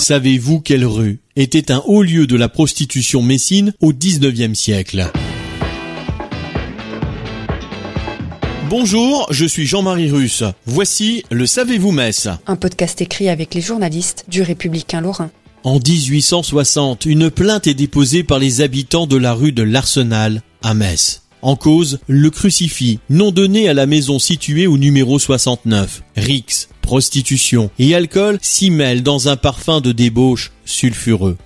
Savez-vous quelle rue était un haut lieu de la prostitution messine au XIXe siècle? Bonjour, je suis Jean-Marie Russe. Voici le Savez-vous Metz Un podcast écrit avec les journalistes du Républicain Lorrain. En 1860, une plainte est déposée par les habitants de la rue de l'Arsenal à Metz. En cause, le crucifix, non donné à la maison située au numéro 69. Rix, prostitution et alcool s'y mêlent dans un parfum de débauche sulfureux.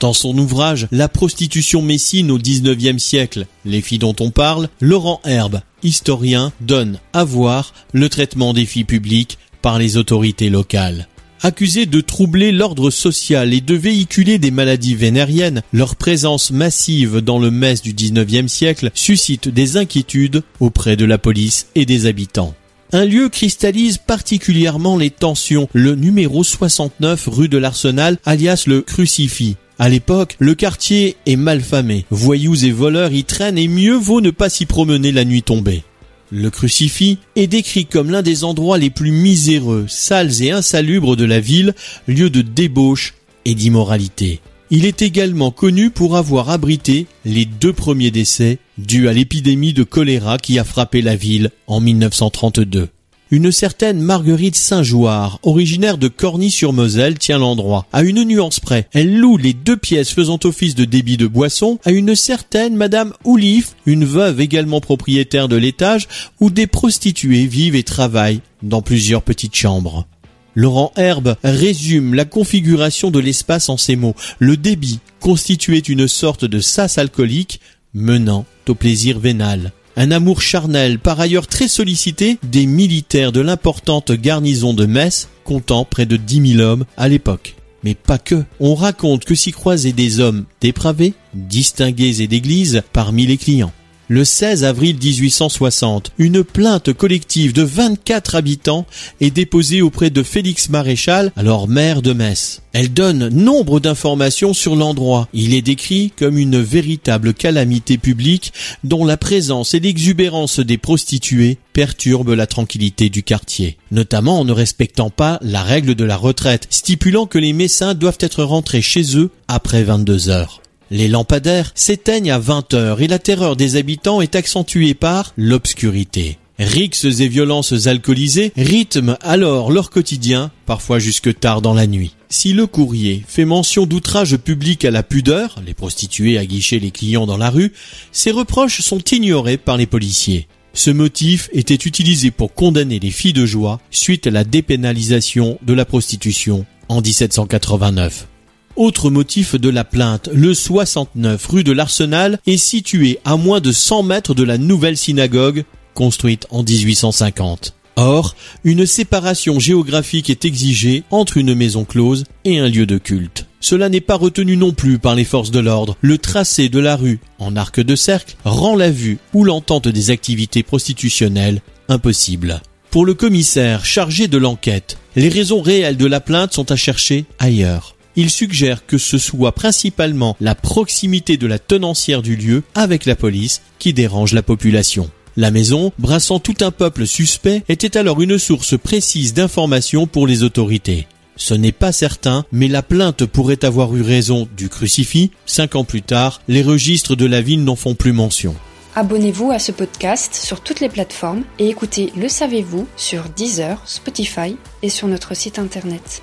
Dans son ouvrage La prostitution messine au XIXe siècle, les filles dont on parle, Laurent Herbe, historien, donne à voir le traitement des filles publiques par les autorités locales. Accusés de troubler l'ordre social et de véhiculer des maladies vénériennes, leur présence massive dans le Metz du XIXe siècle suscite des inquiétudes auprès de la police et des habitants. Un lieu cristallise particulièrement les tensions, le numéro 69 rue de l'Arsenal, alias le Crucifix. À l'époque, le quartier est malfamé. Voyous et voleurs y traînent et mieux vaut ne pas s'y promener la nuit tombée. Le crucifix est décrit comme l'un des endroits les plus miséreux, sales et insalubres de la ville, lieu de débauche et d'immoralité. Il est également connu pour avoir abrité les deux premiers décès dus à l'épidémie de choléra qui a frappé la ville en 1932. Une certaine Marguerite Saint-Jouard, originaire de Corny-sur-Moselle, tient l'endroit. À une nuance près, elle loue les deux pièces faisant office de débit de boisson à une certaine Madame Oulif, une veuve également propriétaire de l'étage, où des prostituées vivent et travaillent dans plusieurs petites chambres. Laurent Herbe résume la configuration de l'espace en ces mots. Le débit constituait une sorte de sas alcoolique menant au plaisir vénal un amour charnel par ailleurs très sollicité des militaires de l'importante garnison de Metz, comptant près de dix mille hommes à l'époque. Mais pas que. On raconte que s'y croisaient des hommes dépravés, distingués et d'église parmi les clients. Le 16 avril 1860, une plainte collective de 24 habitants est déposée auprès de Félix Maréchal, alors maire de Metz. Elle donne nombre d'informations sur l'endroit. Il est décrit comme une véritable calamité publique dont la présence et l'exubérance des prostituées perturbent la tranquillité du quartier, notamment en ne respectant pas la règle de la retraite, stipulant que les messins doivent être rentrés chez eux après 22 heures. Les lampadaires s'éteignent à 20 heures et la terreur des habitants est accentuée par l'obscurité. Rixes et violences alcoolisées rythment alors leur quotidien, parfois jusque tard dans la nuit. Si le courrier fait mention d'outrage public à la pudeur, les prostituées aguichaient les clients dans la rue, ces reproches sont ignorés par les policiers. Ce motif était utilisé pour condamner les filles de joie suite à la dépénalisation de la prostitution en 1789. Autre motif de la plainte, le 69 rue de l'Arsenal est situé à moins de 100 mètres de la nouvelle synagogue construite en 1850. Or, une séparation géographique est exigée entre une maison close et un lieu de culte. Cela n'est pas retenu non plus par les forces de l'ordre. Le tracé de la rue en arc de cercle rend la vue ou l'entente des activités prostitutionnelles impossible. Pour le commissaire chargé de l'enquête, les raisons réelles de la plainte sont à chercher ailleurs il suggère que ce soit principalement la proximité de la tenancière du lieu avec la police qui dérange la population. La maison, brassant tout un peuple suspect, était alors une source précise d'informations pour les autorités. Ce n'est pas certain, mais la plainte pourrait avoir eu raison du crucifix. Cinq ans plus tard, les registres de la ville n'en font plus mention. Abonnez-vous à ce podcast sur toutes les plateformes et écoutez Le Savez-vous sur Deezer, Spotify et sur notre site internet.